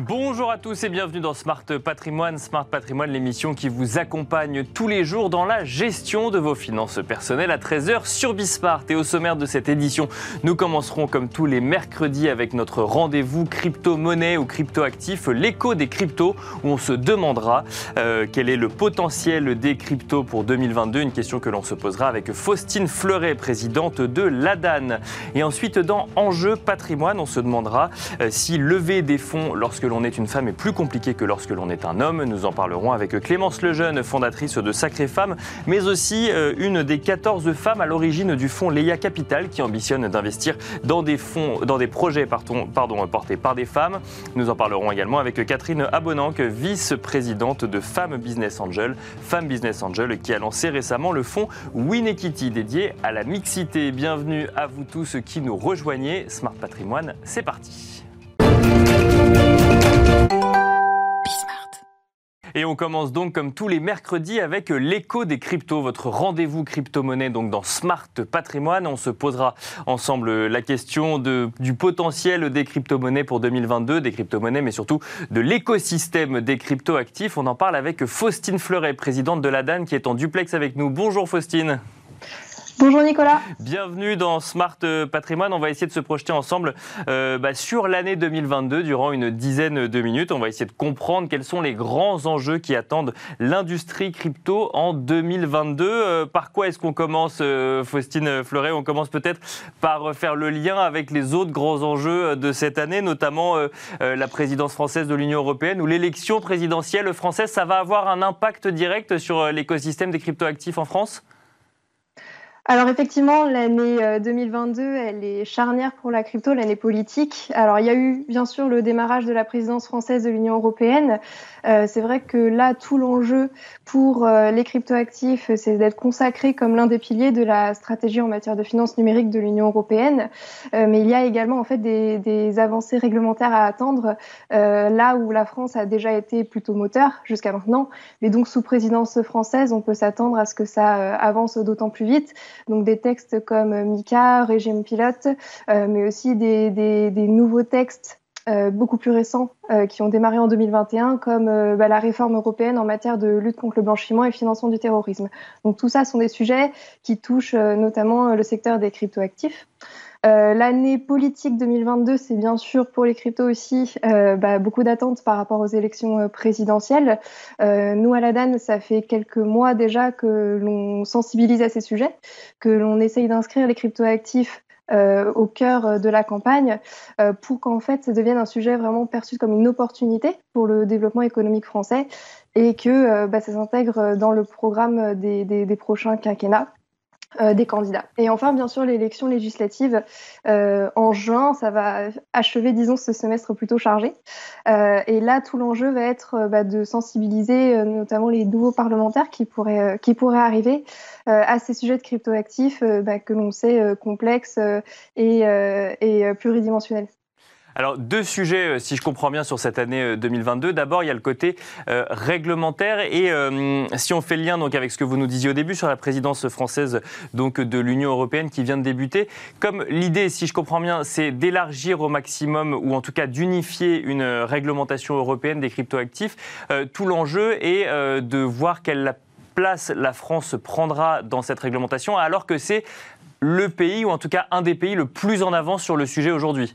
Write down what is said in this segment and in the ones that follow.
Bonjour à tous et bienvenue dans Smart Patrimoine. Smart Patrimoine, l'émission qui vous accompagne tous les jours dans la gestion de vos finances personnelles à 13h sur Bismart. Et au sommaire de cette édition, nous commencerons comme tous les mercredis avec notre rendez-vous crypto-monnaie ou crypto-actif, l'écho des cryptos, où on se demandera euh, quel est le potentiel des cryptos pour 2022. Une question que l'on se posera avec Faustine Fleuret, présidente de l'ADAN. Et ensuite, dans Enjeu Patrimoine, on se demandera euh, si lever des fonds lorsque l'on est une femme est plus compliqué que lorsque l'on est un homme. Nous en parlerons avec Clémence Lejeune, fondatrice de Sacré Femmes, mais aussi euh, une des 14 femmes à l'origine du fonds Leia Capital qui ambitionne d'investir dans des fonds, dans des projets portés par des femmes. Nous en parlerons également avec Catherine Abonanque, vice-présidente de Femmes Business Angel, Femmes Business Angel qui a lancé récemment le fonds Win Equity dédié à la mixité. Bienvenue à vous tous qui nous rejoignez. Smart Patrimoine, c'est parti. Et on commence donc comme tous les mercredis avec l'écho des cryptos, votre rendez-vous crypto-monnaie donc dans Smart Patrimoine. On se posera ensemble la question du potentiel des crypto-monnaies pour 2022, des crypto-monnaies mais surtout de l'écosystème des crypto-actifs. On en parle avec Faustine Fleuret, présidente de la DAN qui est en duplex avec nous. Bonjour Faustine. Bonjour Nicolas. Bienvenue dans Smart Patrimoine. On va essayer de se projeter ensemble euh, bah, sur l'année 2022 durant une dizaine de minutes. On va essayer de comprendre quels sont les grands enjeux qui attendent l'industrie crypto en 2022. Euh, par quoi est-ce qu'on commence, euh, Faustine Fleuret? On commence peut-être par faire le lien avec les autres grands enjeux de cette année, notamment la présidence française de l'Union européenne ou l'élection présidentielle française. Ça va avoir un impact direct sur l'écosystème des cryptoactifs en France? Alors effectivement, l'année 2022, euh, elle est charnière pour la crypto, l'année politique. Alors il y a eu bien sûr le démarrage de la présidence française de l'Union européenne. Euh, c'est vrai que là, tout l'enjeu pour euh, les cryptoactifs, c'est d'être consacré comme l'un des piliers de la stratégie en matière de finances numériques de l'Union européenne. mais il y a également en fait des, des avancées réglementaires à attendre là où la France a déjà été plutôt moteur jusqu'à maintenant. Mais donc sous présidence française, on peut s'attendre à ce que ça avance d'autant plus vite donc des textes comme euh, Mika, régime pilote, euh, mais aussi des, nouveaux textes euh, beaucoup plus récents qui ont démarré en 2021, comme bah, la réforme européenne en matière de lutte contre le blanchiment et financement du terrorisme. Donc tout ça sont des sujets qui touchent notamment le secteur des cryptoactifs. Euh, l'année politique 2022, c'est bien sûr pour les cryptos aussi euh, bah, beaucoup d'attentes par rapport aux élections euh, présidentielles. nous, à la DAN, ça fait quelques mois déjà que l'on sensibilise à ces sujets, que l'on essaye d'inscrire les cryptoactifs euh, au cœur de la campagne pour qu'en fait ça devienne un sujet vraiment perçu comme une opportunité pour le développement économique français et que bah, ça s'intègre dans le programme des, prochains quinquennats. Euh, des candidats. Et enfin, bien sûr, l'élection législative euh, en juin, ça va achever, disons, ce semestre plutôt chargé. Euh, et là, tout l'enjeu va être bah, de sensibiliser notamment les nouveaux parlementaires qui pourraient, qui pourraient arriver à ces sujets de cryptoactifs bah, que l'on sait complexes et, et pluridimensionnels. Alors, deux sujets, euh, si je comprends bien, sur cette année 2022. Euh, D'abord, il y a le côté euh, réglementaire. Et si on fait le lien donc, avec ce que vous nous disiez au début sur la présidence française donc, de l'Union européenne qui vient de débuter, comme l'idée, si je comprends bien, c'est d'élargir au maximum, ou en tout cas d'unifier une réglementation européenne des cryptoactifs, tout l'enjeu est de voir quelle place la France prendra dans cette réglementation, alors que c'est le pays, ou en tout cas un des pays le plus en avance sur le sujet aujourd'hui.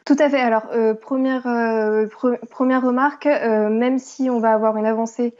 Tout à fait. Alors, euh, première, euh, première remarque, euh, même si on va avoir une avancée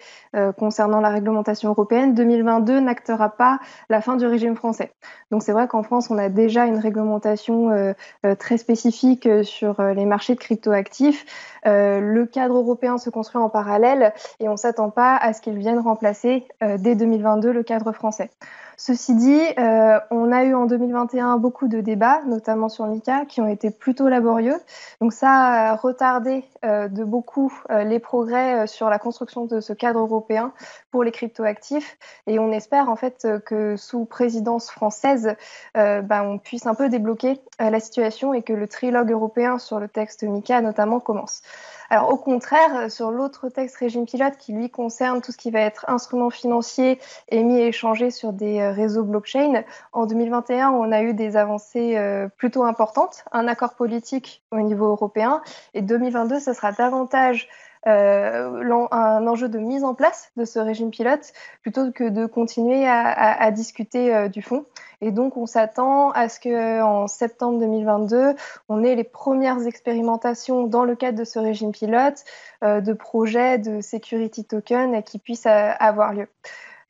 concernant la réglementation européenne, 2022 n'actera pas la fin du régime français. Donc, c'est vrai qu'en France, on a déjà une réglementation très spécifique sur les marchés de cryptoactifs. le cadre européen se construit en parallèle et on ne s'attend pas à ce qu'il vienne remplacer dès 2022 le cadre français. Ceci dit, on a eu en 2021 beaucoup de débats, notamment sur MICA, qui ont été plutôt laborieux. Donc ça a retardé euh, de beaucoup euh, les progrès sur la construction de ce cadre européen pour les cryptoactifs. Et on espère en fait que sous présidence française, bah, on puisse un peu débloquer la situation et que le trilogue européen sur le texte MICA notamment commence. Alors au contraire, sur l'autre texte régime pilote qui lui concerne tout ce qui va être instruments financiers émis et échangés sur des réseaux blockchain, en 2021, on a eu des avancées plutôt importantes, un accord politique au niveau européen, et 2022, ce sera davantage euh, un enjeu de mise en place de ce régime pilote plutôt que de continuer à, discuter euh, du fond. Et donc, on s'attend à ce qu'en septembre 2022, on ait les premières expérimentations dans le cadre de ce régime pilote euh, de projets de security token qui puissent avoir lieu.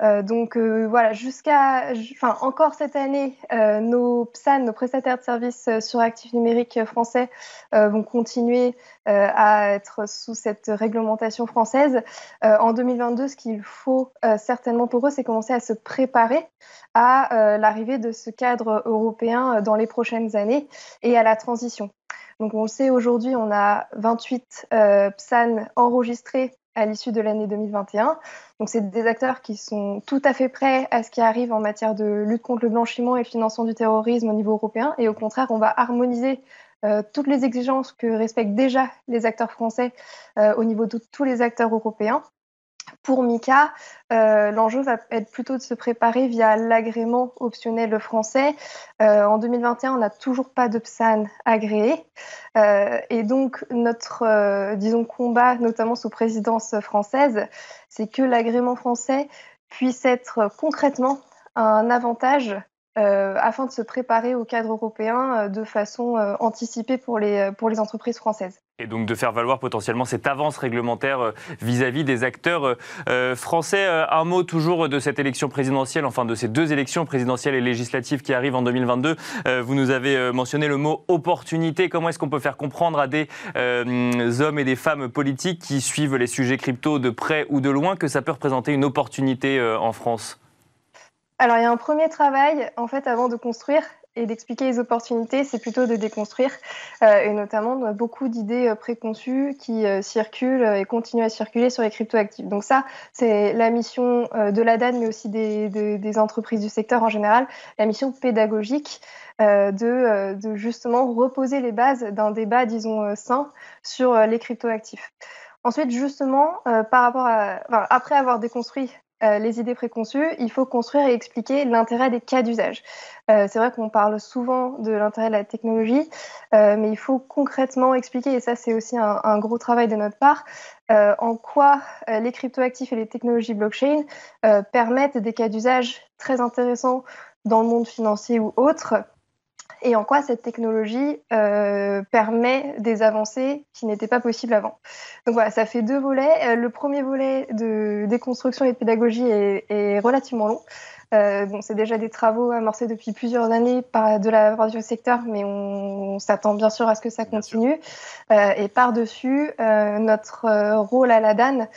Euh, donc euh, voilà, jusqu'à, enfin encore cette année, euh, nos PSAN, nos prestataires de services sur actifs numériques français, vont continuer à être sous cette réglementation française. en 2022, ce qu'il faut certainement pour eux, c'est commencer à se préparer à l'arrivée de ce cadre européen dans les prochaines années et à la transition. Donc on le sait aujourd'hui, on a 28 PSAN enregistrés à l'issue de l'année 2021. Donc, c'est des acteurs qui sont tout à fait prêts à ce qui arrive en matière de lutte contre le blanchiment et le financement du terrorisme au niveau européen. Et au contraire, on va harmoniser euh, toutes les exigences que respectent déjà les acteurs français euh, au niveau de tous les acteurs européens. Pour Mika, euh, l'enjeu va être plutôt de se préparer via l'agrément optionnel français. Euh, en 2021, on n'a toujours pas de PSAN agréé. Euh, et donc, notre, disons, combat, notamment sous présidence française, c'est que l'agrément français puisse être concrètement un avantage euh, afin de se préparer au cadre européen euh, de façon euh, anticipée pour les, pour les entreprises françaises. Et donc de faire valoir potentiellement cette avance réglementaire vis-à-vis des acteurs français. Un mot toujours de cette élection présidentielle, enfin de ces deux élections présidentielles et législatives qui arrivent en 2022. Vous nous avez mentionné le mot opportunité. Comment est-ce qu'on peut faire comprendre à des hommes et des femmes politiques qui suivent les sujets crypto de près ou de loin que ça peut représenter une opportunité en France? Alors, il y a un premier travail, en fait, avant de construire et d'expliquer les opportunités, c'est plutôt de déconstruire, euh, et notamment beaucoup d'idées euh, préconçues qui euh, circulent et continuent à circuler sur les cryptoactifs. Donc ça, c'est la mission de l'ADAN, mais aussi des, entreprises du secteur en général, la mission pédagogique de, justement reposer les bases d'un débat, disons, sain sur les cryptoactifs. Ensuite, justement, par rapport à, après avoir déconstruit euh, les idées préconçues, il faut construire et expliquer l'intérêt des cas d'usage. Euh, c'est vrai qu'on parle souvent de l'intérêt de la technologie, euh, mais il faut concrètement expliquer, et ça c'est aussi un, gros travail de notre part, en quoi les cryptoactifs et les technologies blockchain permettent des cas d'usage très intéressants dans le monde financier ou autre, et en quoi cette technologie euh, permet des avancées qui n'étaient pas possibles avant. Donc voilà, ça fait deux volets. Euh, le premier volet de déconstruction et de pédagogie est, relativement long. Euh, bon, c'est déjà des travaux amorcés depuis plusieurs années par de la part du secteur, mais on, s'attend bien sûr à ce que ça continue. Euh, et par-dessus, notre rôle à la DAN,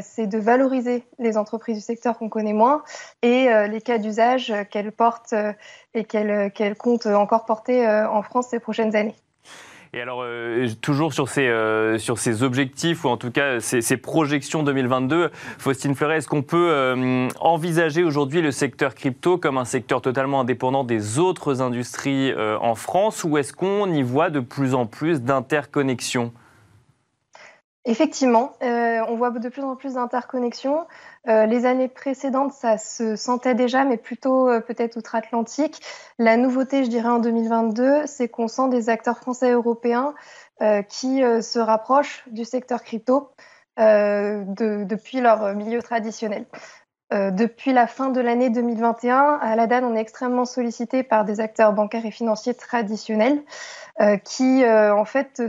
c'est de valoriser les entreprises du secteur qu'on connaît moins et euh, les cas d'usage qu'elles portent euh, et qu'elles comptent encore porter en France ces prochaines années. Et alors, toujours sur ces, sur ces objectifs, ou en tout cas ces, projections 2022, Faustine Fleuret, est-ce qu'on peut envisager aujourd'hui le secteur crypto comme un secteur totalement indépendant des autres industries en France, ou est-ce qu'on y voit de plus en plus d'interconnexions? Effectivement, euh, on voit de plus en plus d'interconnexions. Euh, les années précédentes, ça se sentait déjà, mais plutôt euh, peut-être outre-Atlantique. La nouveauté, je dirais, en 2022, c'est qu'on sent des acteurs français et européens qui se rapprochent du secteur crypto depuis leur milieu traditionnel. depuis la fin de l'année 2021, à la DAN, on est extrêmement sollicité par des acteurs bancaires et financiers traditionnels qui, en fait,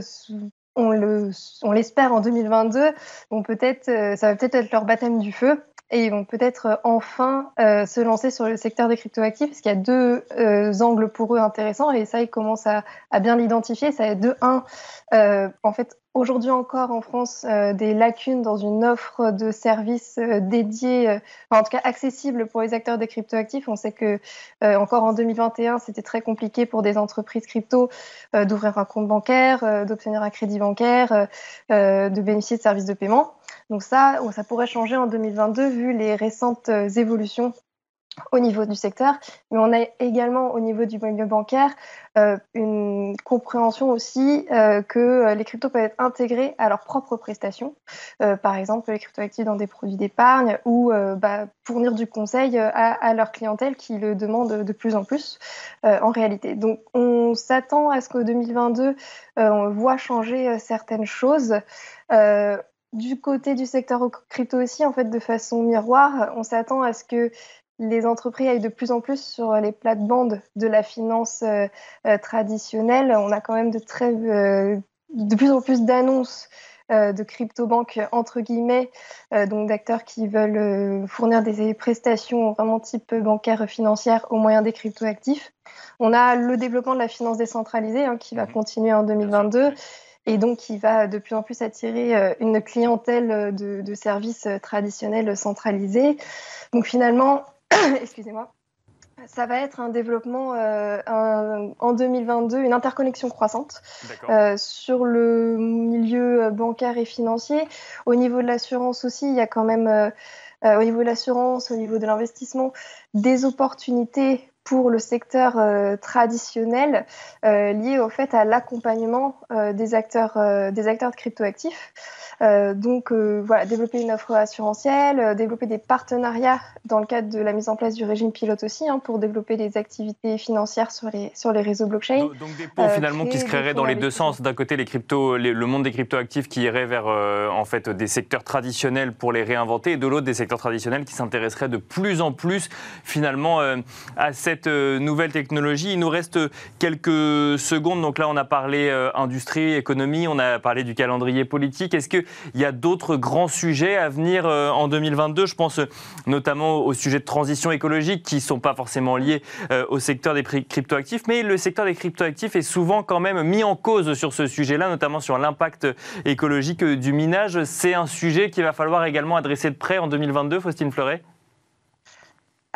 on le, on l'espère en 2022, vont peut-être, euh, ça va peut-être être leur baptême du feu et ils vont peut-être euh, enfin euh, se lancer sur le secteur des cryptoactifs parce qu'il y a deux angles pour eux intéressants et ça ils commencent à, bien l'identifier. Ça est de un, en fait aujourd'hui encore en France euh, des lacunes dans une offre de services euh, dédiés, euh, en tout cas accessibles pour les acteurs des cryptoactifs. On sait que encore en 2021, c'était très compliqué pour des entreprises crypto d'ouvrir un compte bancaire, d'obtenir un crédit bancaire, de bénéficier de services de paiement. Donc ça, ça pourrait changer en 2022 vu les récentes évolutions au niveau du secteur, mais on a également au niveau du milieu bancaire euh, une compréhension aussi euh, que les cryptos peuvent être intégrés à leurs propres prestations, euh, par exemple les cryptoactifs dans des produits d'épargne ou bah, fournir du conseil à, leur clientèle qui le demande de plus en plus en réalité. Donc on s'attend à ce qu'au 2022 on voit changer certaines choses. du côté du secteur crypto aussi, en fait, de façon miroir, on s'attend à ce que les entreprises aillent de plus en plus sur les plates-bandes de la finance euh, euh, traditionnelle. On a quand même de, très, euh, de plus en plus d'annonces de crypto-banques, entre guillemets, donc d'acteurs qui veulent fournir des prestations vraiment type bancaire financière au moyen des crypto-actifs. On a le développement de la finance décentralisée hein, qui va mmh. continuer en 2022 et donc qui va de plus en plus attirer une clientèle de, de services traditionnels centralisés. Donc finalement, excusez-moi, ça va être un développement euh, en 2022, une interconnexion croissante euh, sur le milieu bancaire et financier. Au niveau de l'assurance aussi, il y a quand même, euh, au niveau de l'assurance, au niveau de l'investissement, des opportunités pour le secteur traditionnel liées au fait à l'accompagnement des acteurs des acteurs de cryptoactifs. Euh, donc euh, voilà, développer une offre assurantielle, euh, développer des partenariats dans le cadre de la mise en place du régime pilote aussi, hein, pour développer des activités financières sur les, sur les réseaux blockchain. Donc, des ponts finalement qui se créeraient dans les deux sens. D'un côté, les cryptos, le monde des cryptoactifs qui irait vers en fait des secteurs traditionnels pour les réinventer, et de l'autre des secteurs traditionnels qui s'intéresseraient de plus en plus finalement à cette nouvelle technologie. Il nous reste quelques secondes. Donc là, on a parlé industrie, économie, on a parlé du calendrier politique. Est-ce que il y a d'autres grands sujets à venir euh, en 2022. Je pense euh, notamment au sujet de transition écologique qui ne sont pas forcément liés euh, au secteur des cryptoactifs, mais le secteur des cryptoactifs est souvent quand même mis en cause sur ce sujet-là, notamment sur l'impact écologique du minage. C'est un sujet qu'il va falloir également adresser de près en 2022, Faustine Fleuret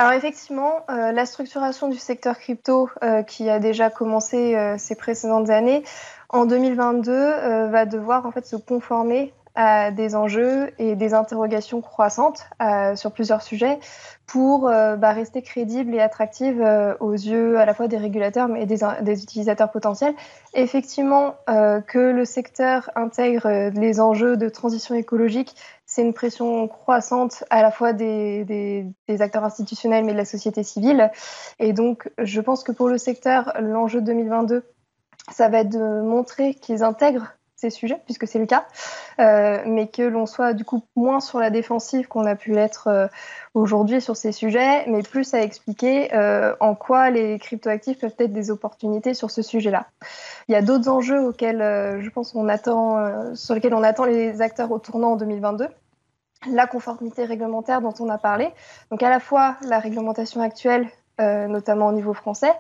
alors effectivement, la structuration du secteur crypto qui a déjà commencé ces précédentes années, en 2022 va devoir en fait se conformer à des enjeux et des interrogations croissantes euh, sur plusieurs sujets pour euh, bah, rester crédible et attractive euh, aux yeux à la fois des régulateurs mais des, utilisateurs potentiels. Effectivement, que le secteur intègre les enjeux de transition écologique, c'est une pression croissante à la fois des, des, acteurs institutionnels mais de la société civile. Et donc, je pense que pour le secteur, l'enjeu de 2022, ça va être de montrer qu'ils intègrent ces sujets, puisque c'est le cas, euh, mais que l'on soit du coup moins sur la défensive qu'on a pu l'être euh, aujourd'hui sur ces sujets, mais plus à expliquer euh, en quoi les cryptoactifs peuvent être des opportunités sur ce sujet-là. Il y a d'autres enjeux auxquels je pense on attend, sur lesquels on attend les acteurs au tournant en 2022 la conformité réglementaire dont on a parlé. Donc à la fois la réglementation actuelle euh, notamment au niveau français,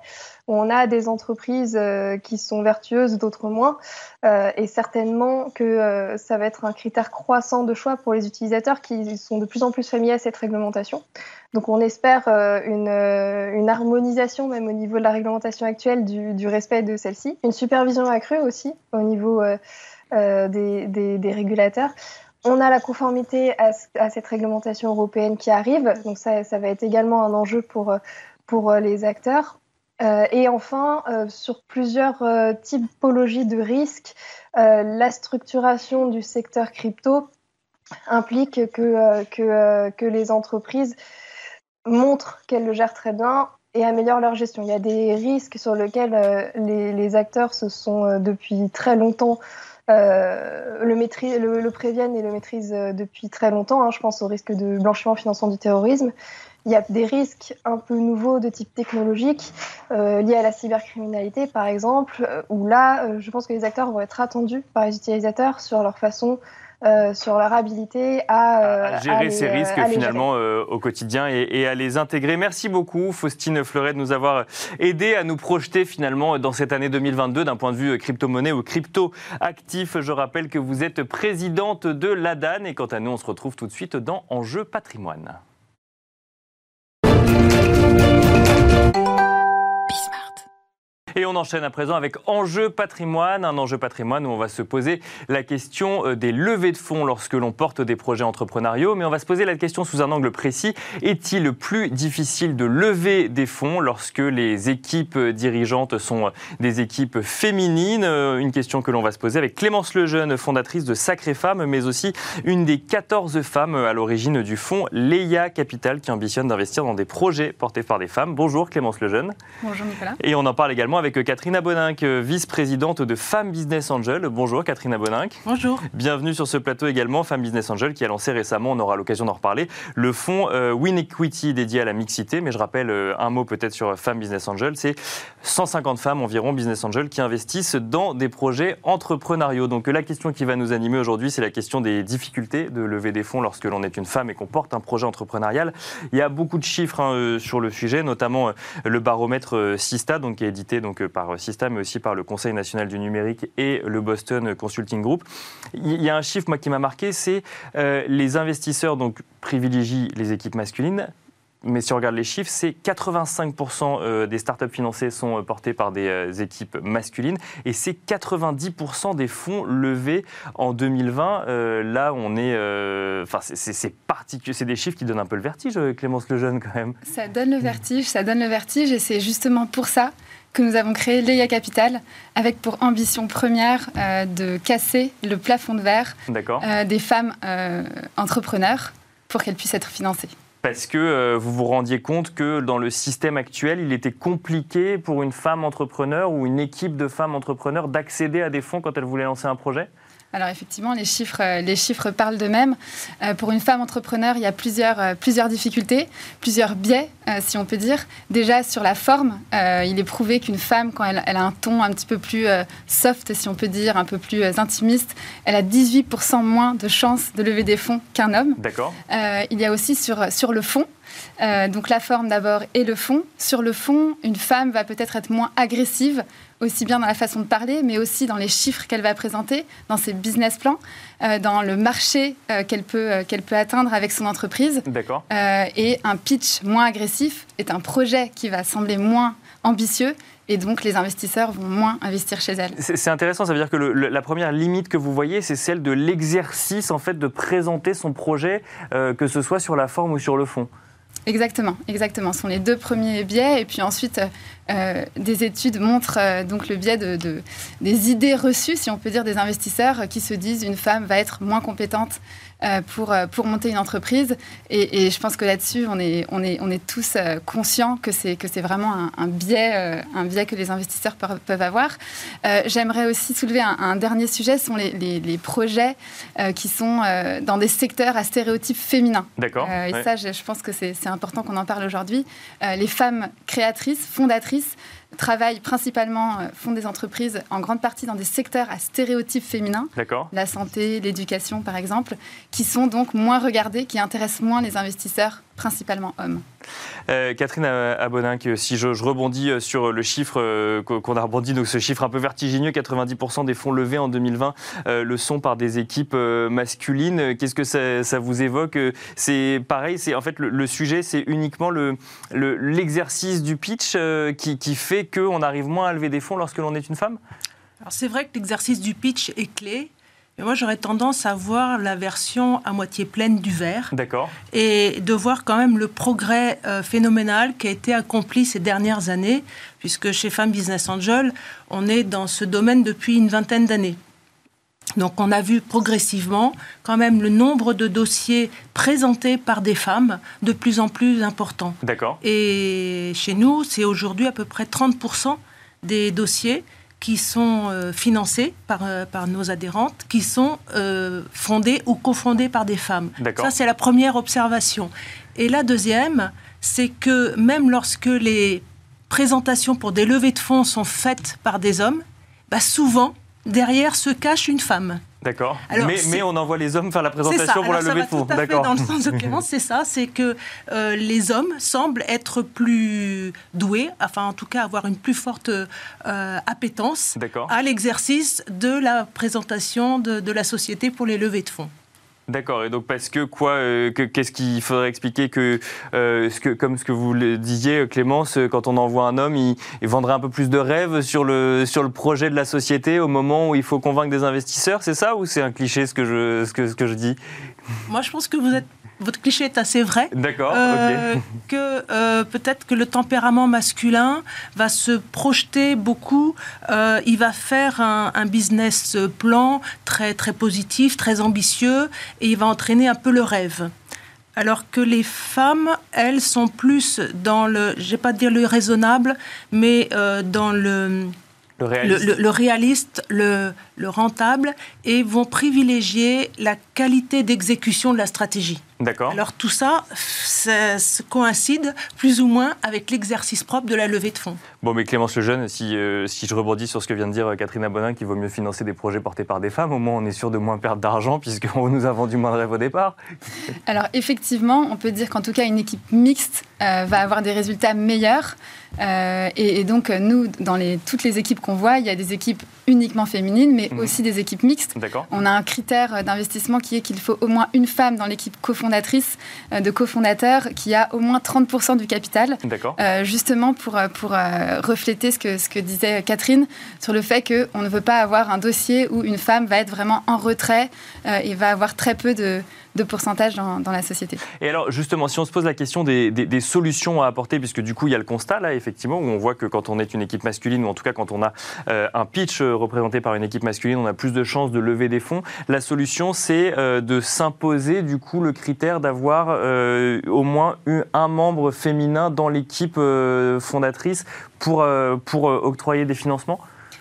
on a des entreprises euh, qui sont vertueuses, d'autres moins, euh, et certainement que ça va être un critère croissant de choix pour les utilisateurs qui sont de plus en plus familiers à cette réglementation. Donc on espère une, harmonisation même au niveau de la réglementation actuelle du, respect de celle-ci, une supervision accrue aussi au niveau des régulateurs. On a la conformité à, à, cette réglementation européenne qui arrive, donc ça, ça, va être également un enjeu pour, pour euh, les acteurs. Euh, et enfin, euh, sur plusieurs typologies de risques, la structuration du secteur crypto implique que, que, les entreprises montrent qu'elles le gèrent très bien et améliorent leur gestion. Il y a des risques sur lesquels les, acteurs se sont depuis très longtemps le, maîtrise, préviennent et le maîtrisent depuis très longtemps. Hein. Je pense au risque de blanchiment financement du terrorisme. Il y a des risques un peu nouveaux de type technologique euh, liés à la cybercriminalité, par exemple, euh, où là, euh, je pense que les acteurs vont être attendus par les utilisateurs sur leur façon sur leur habilité à, gérer ces risques finalement au quotidien et, à les intégrer. Merci beaucoup Faustine Fleuret de nous avoir aidé à nous projeter finalement dans cette année 2022 d'un point de vue crypto-monnaie ou crypto-actif. Je rappelle que vous êtes présidente de l'ADAN et quant à nous on se retrouve tout de suite dans Enjeu patrimoine. Et on enchaîne à présent avec Enjeu patrimoine, un enjeu patrimoine où on va se poser la question euh, des levées de fonds lorsque l'on porte des projets entrepreneuriaux, mais on va se poser la question sous un angle précis. Est-il plus difficile de lever des fonds lorsque les équipes dirigeantes sont des équipes féminines? Une question que l'on va se poser avec Clémence Lejeune, fondatrice de Sacré Femmes, mais aussi une des 14 femmes à l'origine du fonds Leia Capital qui ambitionne d'investir dans des projets portés par des femmes. Bonjour Clémence Lejeune. Bonjour Nicolas. Et on en parle également avec Catherine Aboninck, vice-présidente de Femmes Business Angel. Bonjour Catherine Aboninck. Bonjour. Bienvenue sur ce plateau également, Femmes Business Angel, qui a lancé récemment, on aura l'occasion d'en reparler, le fonds euh, Win Equity dédié à la mixité. Mais je rappelle euh, un mot peut-être sur Femmes Business Angel. C'est 150 femmes environ, Business Angel, qui investissent dans des projets entrepreneuriaux. Donc la question qui va nous animer aujourd'hui, c'est la question des difficultés de lever des fonds lorsque l'on est une femme et qu'on porte un projet entrepreneurial. Il y a beaucoup de chiffres hein, euh, sur le sujet, notamment le baromètre Sista, donc, qui est édité donc, par Sista, mais aussi par le Conseil national du numérique et le Boston Consulting Group. Il y a un chiffre moi, qui m'a marqué, c'est euh, les investisseurs donc, privilégient les équipes masculines, mais si on regarde les chiffres, c'est 85% euh, des startups financées sont euh, portées par des équipes masculines et c'est 90% des fonds levés en 2020. là, on est. Enfin. C'est des chiffres qui donnent un peu le vertige, Clémence Lejeune, quand même. Ça donne le vertige, ça donne le vertige et c'est justement pour ça que nous avons créé Leia Capital avec pour ambition première euh, de casser le plafond de verre euh, des femmes euh, entrepreneurs pour qu'elles puissent être financées. Parce que vous vous rendiez compte que dans le système actuel, il était compliqué pour une femme entrepreneur ou une équipe de femmes entrepreneurs d'accéder à des fonds quand elle voulait lancer un projet? Alors effectivement, les chiffres, euh, les chiffres parlent d'eux-mêmes. Euh, pour une femme entrepreneur, il y a plusieurs, euh, plusieurs difficultés, plusieurs biais, si on peut dire. Déjà sur la forme, il est prouvé qu'une femme, quand elle, a un ton un petit peu plus soft, si on peut dire, un peu plus intimiste, elle a 18% moins de chances de lever des fonds qu'un homme. D'accord. il y a aussi sur, sur le fond, donc la forme d'abord et le fond. Sur le fond, une femme va peut-être être moins agressive, aussi bien dans la façon de parler, mais aussi dans les chiffres qu'elle va présenter, dans ses business plans, euh, dans le marché euh, qu'elle peut, euh, qu'elle peut atteindre avec son entreprise. D'accord. et un pitch moins agressif est un projet qui va sembler moins ambitieux et donc les investisseurs vont moins investir chez elle. C'est intéressant, ça veut dire que la première limite que vous voyez, c'est celle de l'exercice en fait de présenter son projet, que ce soit sur la forme ou sur le fond. Exactement, exactement. Ce sont les deux premiers biais. Et puis ensuite, euh, des études montrent euh, donc le biais de, des idées reçues, si on peut dire, des investisseurs qui se disent une femme va être moins compétente euh, pour, pour monter une entreprise. Et, je pense que là-dessus, on est, on, est, on est tous conscients que c'est, que c'est vraiment un, biais, un biais que les investisseurs peuvent avoir. j'aimerais aussi soulever un, dernier sujet, ce sont les, les, projets qui sont dans des secteurs à stéréotypes féminins. D'accord. et ça, je, je, pense que c'est, c'est important qu'on en parle aujourd'hui. les femmes créatrices, fondatrices, travaillent principalement, euh, font des entreprises en grande partie dans des secteurs à stéréotypes féminins, la santé, l'éducation par exemple, qui sont donc moins regardés, qui intéressent moins les investisseurs, principalement hommes. Euh, Catherine Aboninck, si je, rebondis euh, sur le chiffre euh, qu'on a rebondi, donc ce chiffre un peu vertigineux, 90% des fonds levés en 2020 le sont par des équipes masculines. Qu'est-ce que ça, vous évoque? C'est pareil, c'est en fait le, sujet, c'est uniquement l'exercice le, du pitch qui, qui fait qu'on arrive moins à lever des fonds lorsque l'on est une femme? Alors c'est vrai que l'exercice du pitch est clé, moi, j'aurais tendance à voir la version à moitié pleine du verre. D'accord. Et de voir quand même le progrès euh, phénoménal qui a été accompli ces dernières années, puisque chez Femmes Business Angel, on est dans ce domaine depuis une vingtaine d'années. Donc on a vu progressivement quand même le nombre de dossiers présentés par des femmes de plus en plus important. D'accord. Et chez nous, c'est aujourd'hui à peu près 30% des dossiers qui sont euh, financées par, euh, par nos adhérentes, qui sont euh, fondées ou cofondées par des femmes. Ça, c'est la première observation. Et la deuxième, c'est que même lorsque les présentations pour des levées de fonds sont faites par des hommes, bah souvent, derrière se cache une femme. D'accord. Mais, mais, on envoie les hommes faire la présentation pour la levée de fonds. D'accord. Dans le sens de Clémence, c'est ça, c'est que euh, les hommes semblent être plus doués, enfin en tout cas avoir une plus forte euh, appétence à l'exercice de la présentation de, de la société pour les levées de fonds. D'accord, et donc parce que quoi, euh, qu'est-ce qu'il faudrait expliquer que, euh, comme ce que vous disiez, Clémence, quand on envoie un homme, il, vendrait un peu plus de rêves sur le, sur le projet de la société au moment où il faut convaincre des investisseurs, c'est ça ou c'est un cliché ce que je dis? Moi, je pense que vous êtes votre cliché est assez vrai. D'accord. Euh, que euh, peut-être que le tempérament masculin va se projeter beaucoup. Euh, il va faire un, business plan très très positif, très ambitieux, et il va entraîner un peu le rêve. Alors que les femmes, elles, sont plus dans le, je vais pas dire le raisonnable, mais dans le le réaliste, le, réaliste le, le, rentable, et vont privilégier la qualité d'exécution de la stratégie. D'accord. Alors tout ça, ça, coïncide plus ou moins avec l'exercice propre de la levée de fonds. Bon, mais Clémence Lejeune, si, euh, si je rebondis sur ce que vient de dire Catherine Abonin, qu'il vaut mieux financer des projets portés par des femmes, au moins on est sûr de moins perdre d'argent puisqu'on nous a vendu moins de rêves au départ. Alors effectivement, on peut dire qu'en tout cas, une équipe mixte euh, va avoir des résultats meilleurs. Euh, et, donc, nous, dans les, toutes les équipes qu'on voit, il y a des équipes uniquement féminines, mais mhm. aussi des équipes mixtes. On a un critère d'investissement qui est qu'il faut au moins une femme dans l'équipe cofondatrice euh, de cofondateurs qui a au moins 30% du capital. Euh, justement pour, euh, refléter ce que, ce que disait Catherine sur le fait qu'on ne veut pas avoir un dossier où une femme va être vraiment en retrait et va avoir très peu de, de pourcentage dans, la société. Et alors, justement, si on se pose la question des, solutions à apporter, puisque du coup, il y a le constat, là, effectivement, où on voit que quand on est une équipe masculine, ou en tout cas quand on a euh, un pitch représenté par une équipe masculine, on a plus de chances de lever des fonds. La solution, c'est euh, de s'imposer, du coup, le critère d'avoir euh, au moins un membre féminin dans l'équipe fondatrice pour, pour octroyer des financements?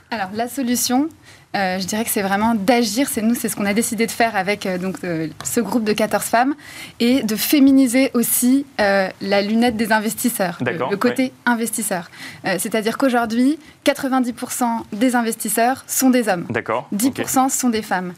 Alors, la solution, euh, je dirais que c'est vraiment d'agir. C'est nous, c'est ce qu'on a décidé de faire avec euh, donc euh, ce groupe de 14 femmes et de féminiser aussi la lunette des investisseurs, le, côté investisseur. C'est-à-dire qu'aujourd'hui, 90% des investisseurs sont des hommes. 10% sont des femmes.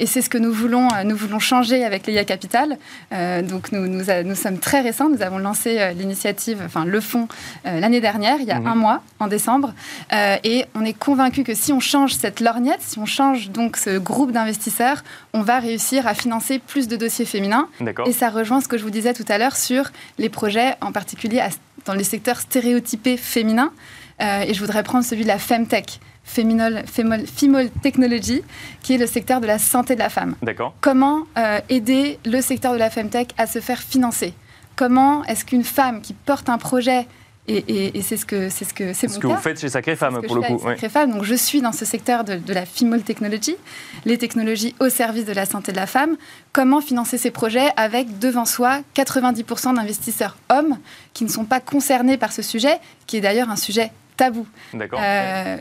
Et c'est ce que nous voulons, nous voulons changer avec l'IA Capital. donc nous, nous, nous, sommes très récents. Nous avons lancé l'initiative, enfin le fonds, l'année dernière, il y a un mois, en décembre. et on est convaincu que si on change cette lorgnette, si on change donc ce groupe d'investisseurs, on va réussir à financer plus de dossiers féminins. Et ça rejoint ce que je vous disais tout à l'heure sur les projets, en particulier dans les secteurs stéréotypés féminins. Euh, et je voudrais prendre celui de la Femtech. Female, female, Technology, qui est le secteur de la santé de la femme. Comment euh, aider le secteur de la Femtech à se faire financer? Comment est-ce qu'une femme qui porte un projet et, c'est ce que c'est ce que c'est ce que vous faites chez Sacré Femme pour le coup. Sacré Femme. Donc je suis dans ce secteur de, la female technology, les technologies au service de la santé de la femme. Comment financer ces projets avec devant soi 90% d'investisseurs hommes qui ne sont pas concernés par ce sujet, qui est d'ailleurs un sujet tabou. D'accord. Euh,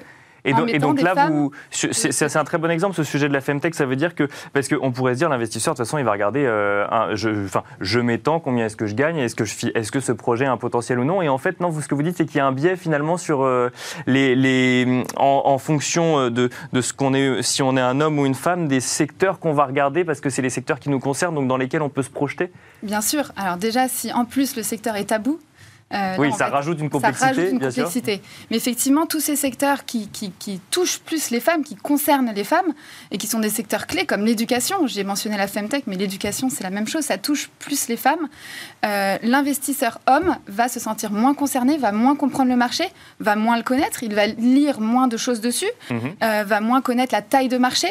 et, donc là, vous, c'est un très bon exemple, ce sujet de la Femtech. Ça veut dire que, parce qu'on pourrait se dire, l'investisseur, de toute façon, il va regarder, euh, je, enfin, je mets tant, combien est-ce que je gagne, est-ce que, je, est -ce que ce projet a un potentiel ou non? Et en fait, non, vous, ce que vous dites, c'est qu'il y a un biais finalement sur euh, les, les en, fonction euh, de, de ce qu'on est, si on est un homme ou une femme, des secteurs qu'on va regarder, parce que c'est les secteurs qui nous concernent, donc dans lesquels on peut se projeter. Bien sûr. Alors déjà, si en plus le secteur est tabou, euh, oui, ça rajoute une complexité. Ça rajoute une complexité. Mais effectivement, tous ces secteurs qui, touchent plus les femmes, qui concernent les femmes, et qui sont des secteurs clés comme l'éducation, j'ai mentionné la Femtech, mais l'éducation, c'est la même chose, ça touche plus les femmes. Euh, l'investisseur homme va se sentir moins concerné, va moins comprendre le marché, va moins le connaître, il va lire moins de choses dessus, mhm. euh, va moins connaître la taille de marché.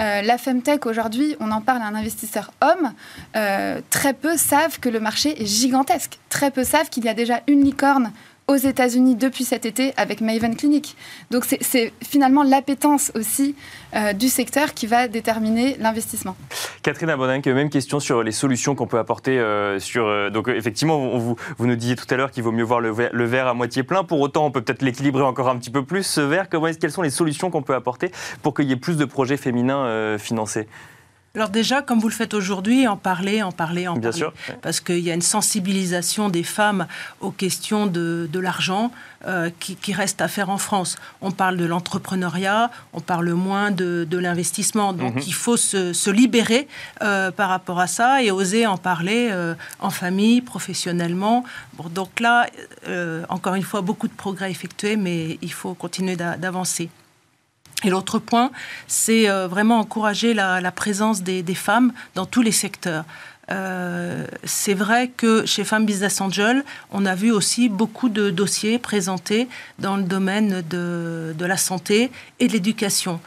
Euh, la Femtech, aujourd'hui, on en parle à un investisseur homme, euh, très peu savent que le marché est gigantesque. Très peu savent qu'il y a déjà une licorne aux États-Unis depuis cet été avec Maven Clinic. Donc c'est finalement l'appétence aussi euh, du secteur qui va déterminer l'investissement. Catherine Abonninck, même question sur les solutions qu'on peut apporter. Euh, euh, donc effectivement, vous, nous disiez tout à l'heure qu'il vaut mieux voir le verre, à moitié plein. Pour autant, on peut peut-être l'équilibrer encore un petit peu plus, ce verre. quelles sont les solutions qu'on peut apporter pour qu'il y ait plus de projets féminins financés? Alors déjà, comme vous le faites aujourd'hui, en parler, en parler, en Bien parler. Sûr, Parce qu'il y a une sensibilisation des femmes aux questions de, l'argent euh, qui, reste à faire en France. On parle de l'entrepreneuriat, on parle moins de, l'investissement. Donc mhm. il faut se, libérer euh, par rapport à ça et oser en parler euh, en famille, professionnellement. Bon, donc là, encore une fois, beaucoup de progrès effectués, mais il faut continuer d'avancer. Et l'autre point, c'est euh, vraiment encourager la, présence des, femmes dans tous les secteurs. Euh, c'est vrai que chez Femmes Business Angel, on a vu aussi beaucoup de dossiers présentés dans le domaine de, la santé et de l'éducation.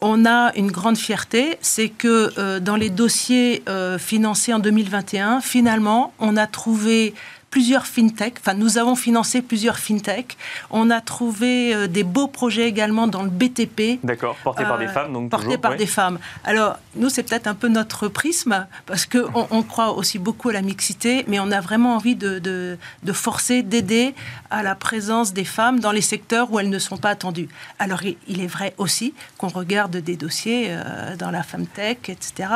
On a une grande fierté, c'est que euh, dans les dossiers financés en 2021, finalement, on a trouvé plusieurs fintech. Enfin, nous avons financé plusieurs fintech. On a trouvé euh, des beaux projets également dans le BTP. D'accord, portés par des euh, femmes, donc Portés par des femmes. Alors, nous, c'est peut-être un peu notre prisme, parce qu'on on croit aussi beaucoup à la mixité, mais on a vraiment envie de, de, forcer, d'aider à la présence des femmes dans les secteurs où elles ne sont pas attendues. Alors, il, est vrai aussi qu'on regarde des dossiers euh, dans la femtech, etc.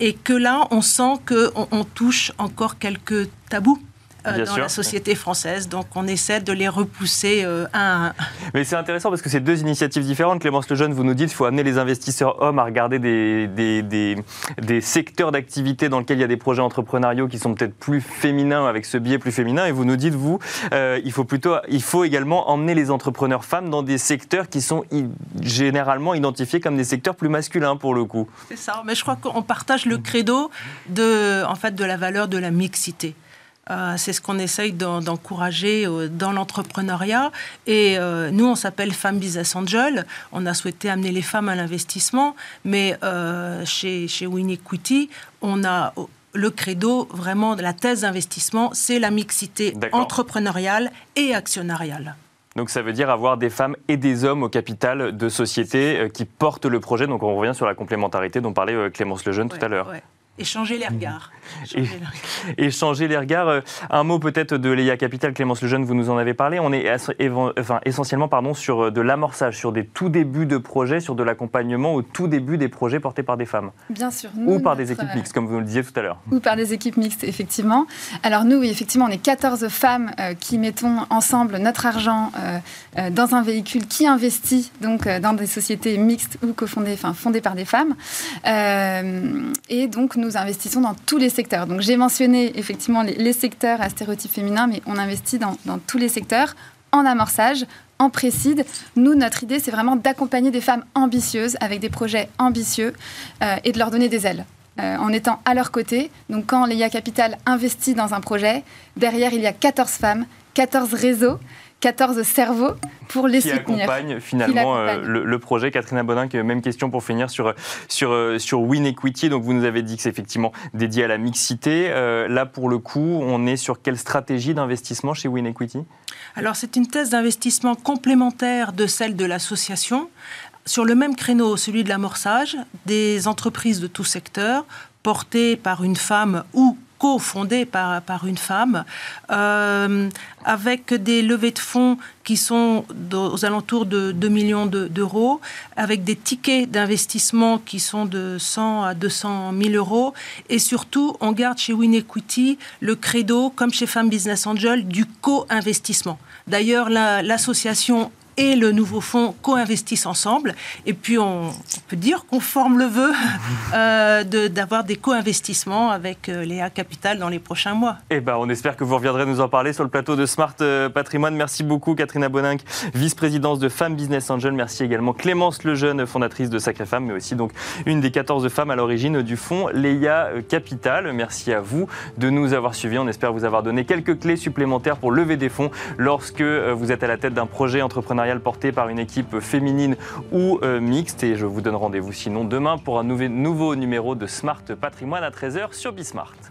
Et que là, on sent qu'on on touche encore quelques tabous euh, dans la société française. Donc on essaie de les repousser euh, un à un. Mais c'est intéressant parce que c'est deux initiatives différentes. Clémence Lejeune, vous nous dites qu'il faut amener les investisseurs hommes à regarder des, des, des, secteurs d'activité dans lesquels il y a des projets entrepreneuriaux qui sont peut-être plus féminins, avec ce biais plus féminin. Et vous nous dites, vous, euh, il, faut plutôt, il faut également emmener les entrepreneurs femmes dans des secteurs qui sont généralement identifiés comme des secteurs plus masculins pour le coup. C'est ça, mais je crois qu'on partage le credo de, en fait, de la valeur de la mixité. Euh, c'est ce qu'on essaye d'encourager euh, dans l'entrepreneuriat. Et euh, nous, on s'appelle Femmes Business Angel. On a souhaité amener les femmes à l'investissement, mais chez, chez Equity, on a le credo vraiment de la thèse d'investissement, c'est la mixité entrepreneuriale et actionnariale. Donc ça veut dire avoir des femmes et des hommes au capital de sociétés qui portent le projet. Donc on revient sur la complémentarité dont parlait Clémence Lejeune tout à l'heure. Échanger les regards. Échanger, les regards. Euh, un mot peut-être de l'EIA Capital, Clémence Lejeune, vous nous en avez parlé. On est enfin, essentiellement pardon, sur euh, de l'amorçage, sur des tout débuts de projets, sur de l'accompagnement au tout début des projets portés par des femmes. Bien sûr. ou par des équipes mixtes, comme vous le disiez tout à l'heure. Ou par des équipes mixtes, effectivement. Alors nous, oui, effectivement, on est 14 femmes euh, qui mettons ensemble notre argent dans un véhicule qui investit donc dans des sociétés mixtes ou cofondées, enfin fondées par des femmes. et donc nous nous investissons dans tous les secteurs. Donc j'ai mentionné effectivement les, secteurs à stéréotypes féminins, mais on investit dans, tous les secteurs en amorçage, en précide. Nous, notre idée, c'est vraiment d'accompagner des femmes ambitieuses avec des projets ambitieux euh, et de leur donner des ailes. Euh, en étant à leur côté. Donc quand l'EIA Capital investit dans un projet, derrière, il y a 14 femmes, 14 réseaux 14 cerveaux pour les qui soutenir. Accompagne, finalement euh, le, projet. Catherine Abonin, même question pour finir sur, sur, euh, sur Win Equity. Donc vous nous avez dit que c'est effectivement dédié à la mixité. Euh, là, pour le coup, on est sur quelle stratégie d'investissement chez Win Equity? Alors c'est une thèse d'investissement complémentaire de celle de l'association. Sur le même créneau, celui de l'amorçage, des entreprises de tout secteur portées par une femme ou cofondée par, par une femme, euh, avec des levées de fonds qui sont aux alentours de 2 millions d'euros, avec des tickets d'investissement qui sont de 100 à 200 000 euros. Et surtout, on garde chez WinEquity le credo, comme chez Femmes Business Angel, du co-investissement. D'ailleurs, l'association et le nouveau fonds co-investissent ensemble. Et puis, on, peut dire qu'on forme le vœu euh, d'avoir des co-investissements avec euh, Léa Capital dans les prochains mois. Eh ben, on espère que vous reviendrez nous en parler sur le plateau de Smart euh, Patrimoine. Merci beaucoup, Catherine Aboninck, vice-présidence de Femmes Business Angel. Merci également Clémence Lejeune, fondatrice de Sacré Femmes, mais aussi donc une des 14 femmes à l'origine du fonds Léa Capital. Merci à vous de nous avoir suivis. On espère vous avoir donné quelques clés supplémentaires pour lever des fonds lorsque vous êtes à la tête d'un projet entrepreneurial porté par une équipe féminine ou euh, mixte. Et je vous donne rendez-vous sinon demain pour un nouveau numéro de Smart Patrimoine à 13h sur Bismart.